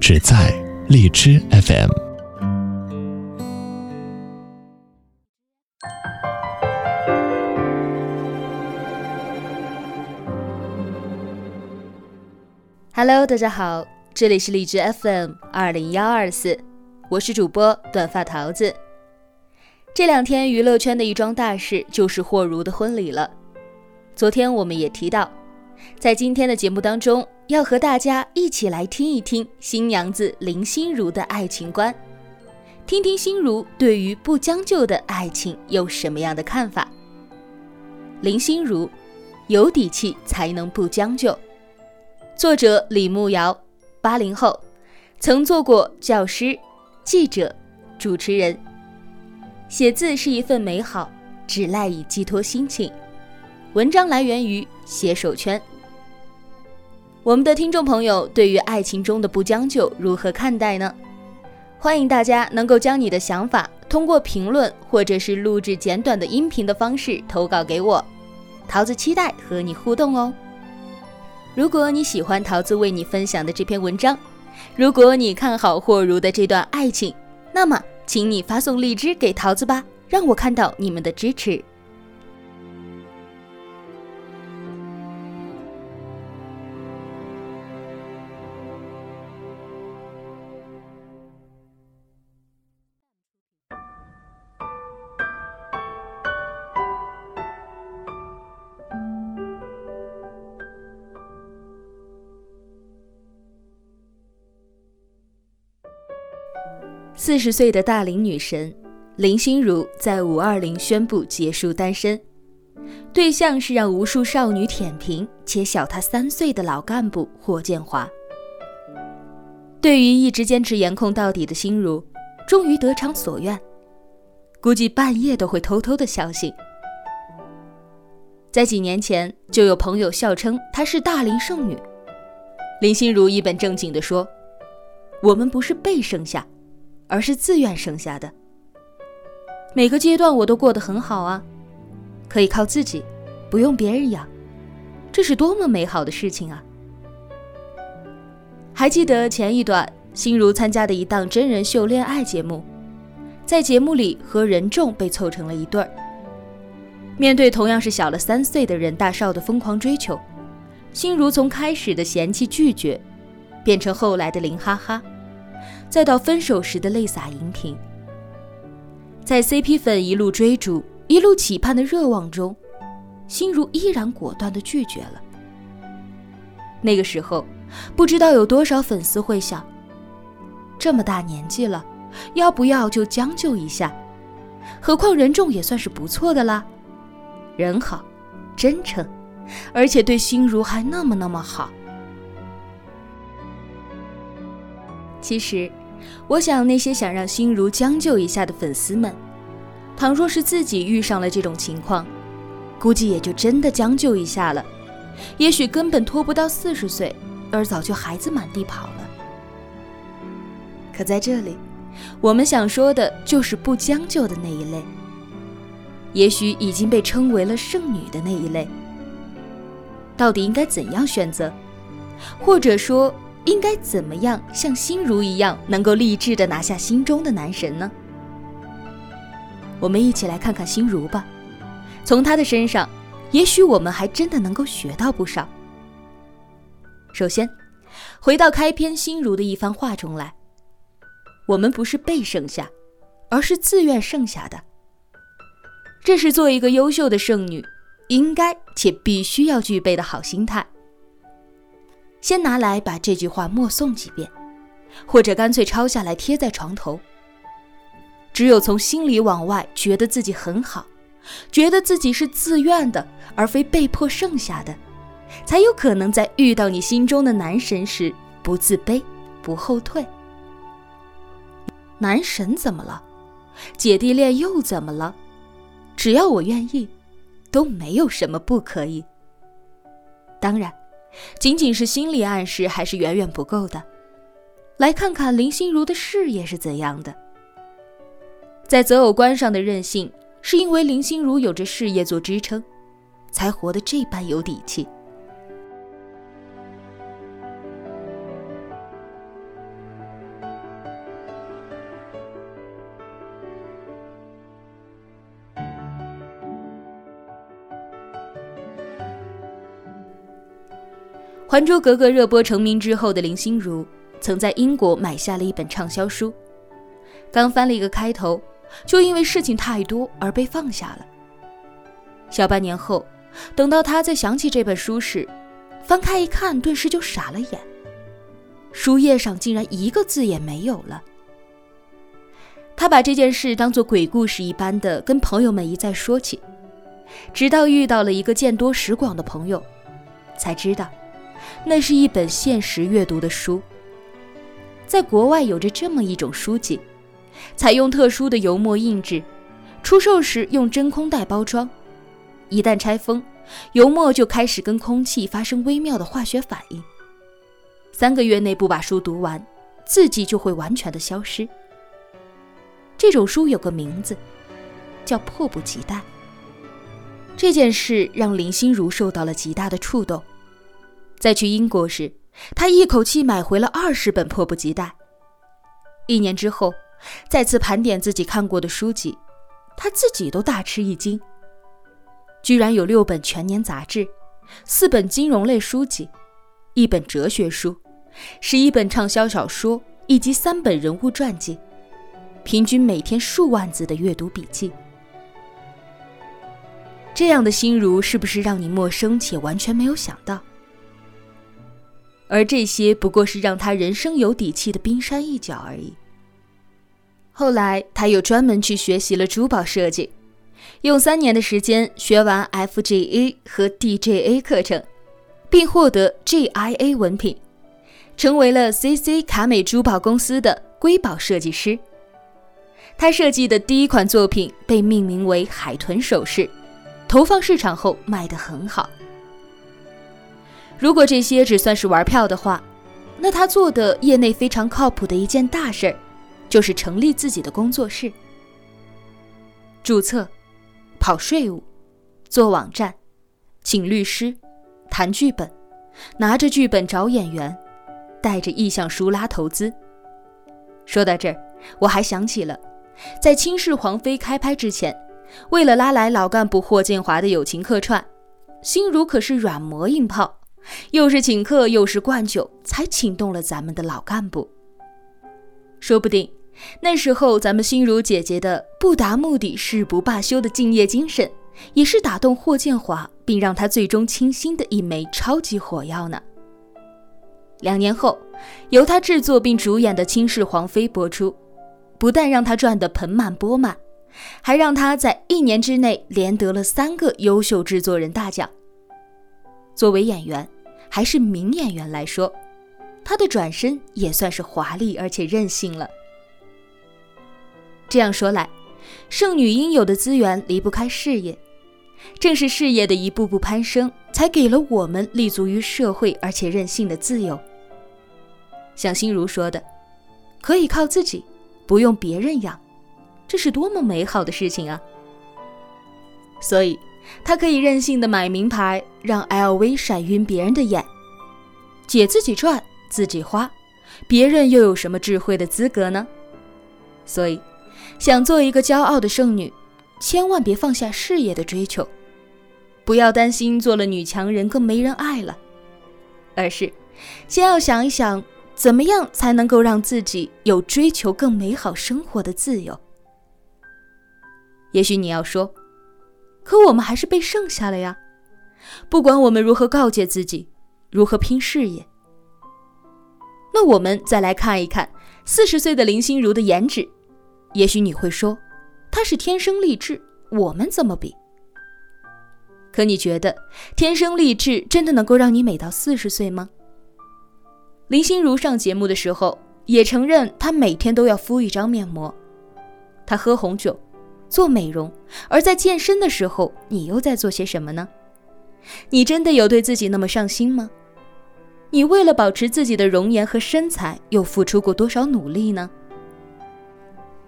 只在荔枝 FM。Hello，大家好，这里是荔枝 FM 二零幺二四，我是主播短发桃子。这两天娱乐圈的一桩大事就是霍如的婚礼了。昨天我们也提到，在今天的节目当中。要和大家一起来听一听新娘子林心如的爱情观，听听心如对于不将就的爱情有什么样的看法。林心如，有底气才能不将就。作者李慕瑶，八零后，曾做过教师、记者、主持人。写字是一份美好，只赖以寄托心情。文章来源于写手圈。我们的听众朋友对于爱情中的不将就如何看待呢？欢迎大家能够将你的想法通过评论或者是录制简短的音频的方式投稿给我，桃子期待和你互动哦。如果你喜欢桃子为你分享的这篇文章，如果你看好霍如的这段爱情，那么请你发送荔枝给桃子吧，让我看到你们的支持。四十岁的大龄女神林心如在五二零宣布结束单身，对象是让无数少女舔屏且小她三岁的老干部霍建华。对于一直坚持颜控到底的心如，终于得偿所愿，估计半夜都会偷偷的笑醒。在几年前，就有朋友笑称她是大龄剩女，林心如一本正经地说：“我们不是被剩下。”而是自愿生下的。每个阶段我都过得很好啊，可以靠自己，不用别人养，这是多么美好的事情啊！还记得前一段心如参加的一档真人秀恋爱节目，在节目里和任重被凑成了一对儿。面对同样是小了三岁的任大少的疯狂追求，心如从开始的嫌弃拒绝，变成后来的林哈哈。再到分手时的泪洒荧屏，在 CP 粉一路追逐、一路期盼的热望中，心如依然果断地拒绝了。那个时候，不知道有多少粉丝会想：这么大年纪了，要不要就将就一下？何况任重也算是不错的啦，人好，真诚，而且对心如还那么那么好。其实，我想那些想让心如将就一下的粉丝们，倘若是自己遇上了这种情况，估计也就真的将就一下了。也许根本拖不到四十岁，而早就孩子满地跑了。可在这里，我们想说的就是不将就的那一类，也许已经被称为了剩女的那一类，到底应该怎样选择，或者说？应该怎么样像心如一样，能够励志的拿下心中的男神呢？我们一起来看看心如吧，从她的身上，也许我们还真的能够学到不少。首先，回到开篇心如的一番话中来，我们不是被剩下，而是自愿剩下的。这是做一个优秀的剩女应该且必须要具备的好心态。先拿来把这句话默诵几遍，或者干脆抄下来贴在床头。只有从心里往外觉得自己很好，觉得自己是自愿的，而非被迫剩下的，才有可能在遇到你心中的男神时不自卑，不后退。男神怎么了？姐弟恋又怎么了？只要我愿意，都没有什么不可以。当然，仅仅是心理暗示还是远远不够的。来看看林心如的事业是怎样的。在择偶观上的任性，是因为林心如有着事业做支撑，才活得这般有底气。《还珠格格》热播成名之后的林心如，曾在英国买下了一本畅销书，刚翻了一个开头，就因为事情太多而被放下了。小半年后，等到他再想起这本书时，翻开一看，顿时就傻了眼，书页上竟然一个字也没有了。他把这件事当作鬼故事一般的跟朋友们一再说起，直到遇到了一个见多识广的朋友，才知道。那是一本限时阅读的书。在国外有着这么一种书籍，采用特殊的油墨印制，出售时用真空袋包装。一旦拆封，油墨就开始跟空气发生微妙的化学反应。三个月内不把书读完，字迹就会完全的消失。这种书有个名字，叫迫不及待。这件事让林心如受到了极大的触动。在去英国时，他一口气买回了二十本，迫不及待。一年之后，再次盘点自己看过的书籍，他自己都大吃一惊，居然有六本全年杂志，四本金融类书籍，一本哲学书，十一本畅销小说，以及三本人物传记，平均每天数万字的阅读笔记。这样的心如，是不是让你陌生且完全没有想到？而这些不过是让他人生有底气的冰山一角而已。后来，他又专门去学习了珠宝设计，用三年的时间学完 FGA 和 DJA 课程，并获得 GIA 文凭，成为了 CC 卡美珠宝公司的瑰宝设计师。他设计的第一款作品被命名为“海豚首饰”，投放市场后卖得很好。如果这些只算是玩票的话，那他做的业内非常靠谱的一件大事儿，就是成立自己的工作室，注册、跑税务、做网站、请律师、谈剧本、拿着剧本找演员、带着意向书拉投资。说到这儿，我还想起了，在《倾世皇妃》开拍之前，为了拉来老干部霍建华的友情客串，心如可是软磨硬泡。又是请客又是灌酒，才请动了咱们的老干部。说不定那时候咱们心如姐姐的不达目的誓不罢休的敬业精神，也是打动霍建华，并让他最终倾心的一枚超级火药呢。两年后，由他制作并主演的《倾世皇妃》播出，不但让他赚得盆满钵满，还让他在一年之内连得了三个优秀制作人大奖。作为演员。还是名演员来说，他的转身也算是华丽而且任性了。这样说来，剩女应有的资源离不开事业，正是事业的一步步攀升，才给了我们立足于社会而且任性的自由。像心如说的，可以靠自己，不用别人养，这是多么美好的事情啊！所以。他可以任性的买名牌，让 LV 闪晕别人的眼，姐自己赚自己花，别人又有什么智慧的资格呢？所以，想做一个骄傲的剩女，千万别放下事业的追求，不要担心做了女强人更没人爱了，而是先要想一想，怎么样才能够让自己有追求更美好生活的自由。也许你要说。可我们还是被剩下了呀！不管我们如何告诫自己，如何拼事业，那我们再来看一看四十岁的林心如的颜值。也许你会说，她是天生丽质，我们怎么比？可你觉得天生丽质真的能够让你美到四十岁吗？林心如上节目的时候也承认，她每天都要敷一张面膜，她喝红酒，做美容，而在健身的时候，你又在做些什么呢？你真的有对自己那么上心吗？你为了保持自己的容颜和身材，又付出过多少努力呢？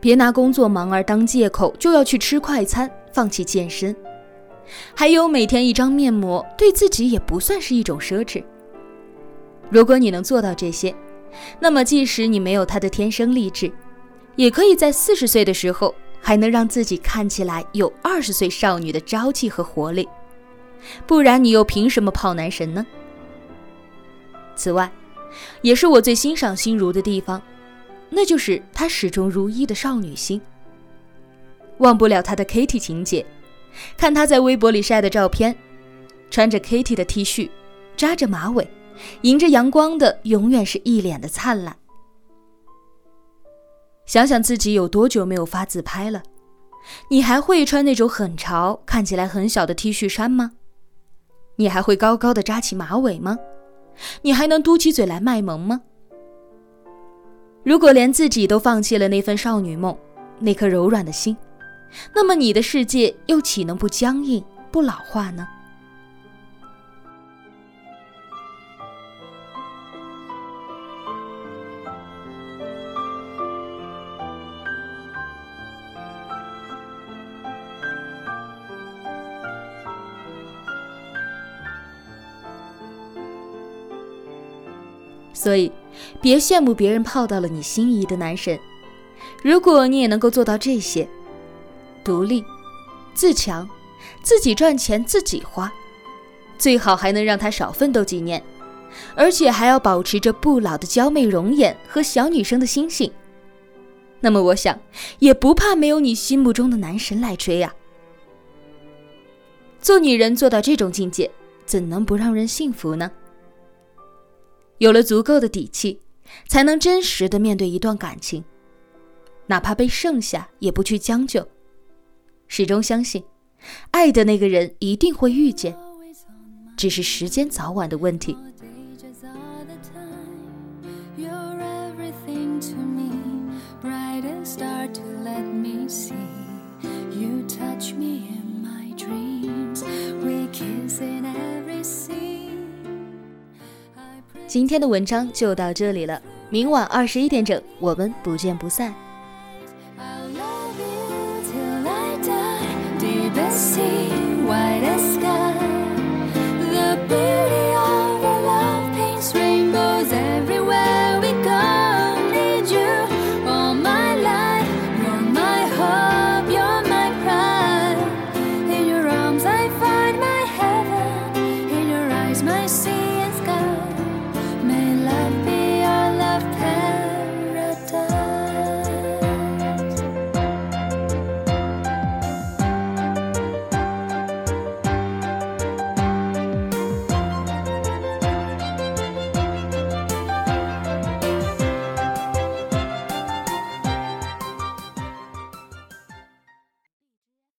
别拿工作忙而当借口，就要去吃快餐，放弃健身。还有每天一张面膜，对自己也不算是一种奢侈。如果你能做到这些，那么即使你没有他的天生丽质，也可以在四十岁的时候还能让自己看起来有二十岁少女的朝气和活力。不然你又凭什么泡男神呢？此外，也是我最欣赏心如的地方，那就是她始终如一的少女心。忘不了她的 Kitty 情节，看她在微博里晒的照片，穿着 Kitty 的 T 恤，扎着马尾，迎着阳光的，永远是一脸的灿烂。想想自己有多久没有发自拍了，你还会穿那种很潮、看起来很小的 T 恤衫吗？你还会高高的扎起马尾吗？你还能嘟起嘴来卖萌吗？如果连自己都放弃了那份少女梦，那颗柔软的心，那么你的世界又岂能不僵硬、不老化呢？所以，别羡慕别人泡到了你心仪的男神。如果你也能够做到这些，独立、自强，自己赚钱自己花，最好还能让他少奋斗几年，而且还要保持着不老的娇媚容颜和小女生的心性。那么，我想也不怕没有你心目中的男神来追啊。做女人做到这种境界，怎能不让人幸福呢？有了足够的底气，才能真实的面对一段感情，哪怕被剩下也不去将就，始终相信，爱的那个人一定会遇见，只是时间早晚的问题。今天的文章就到这里了。明晚二十一点整我们不见不散。My sea.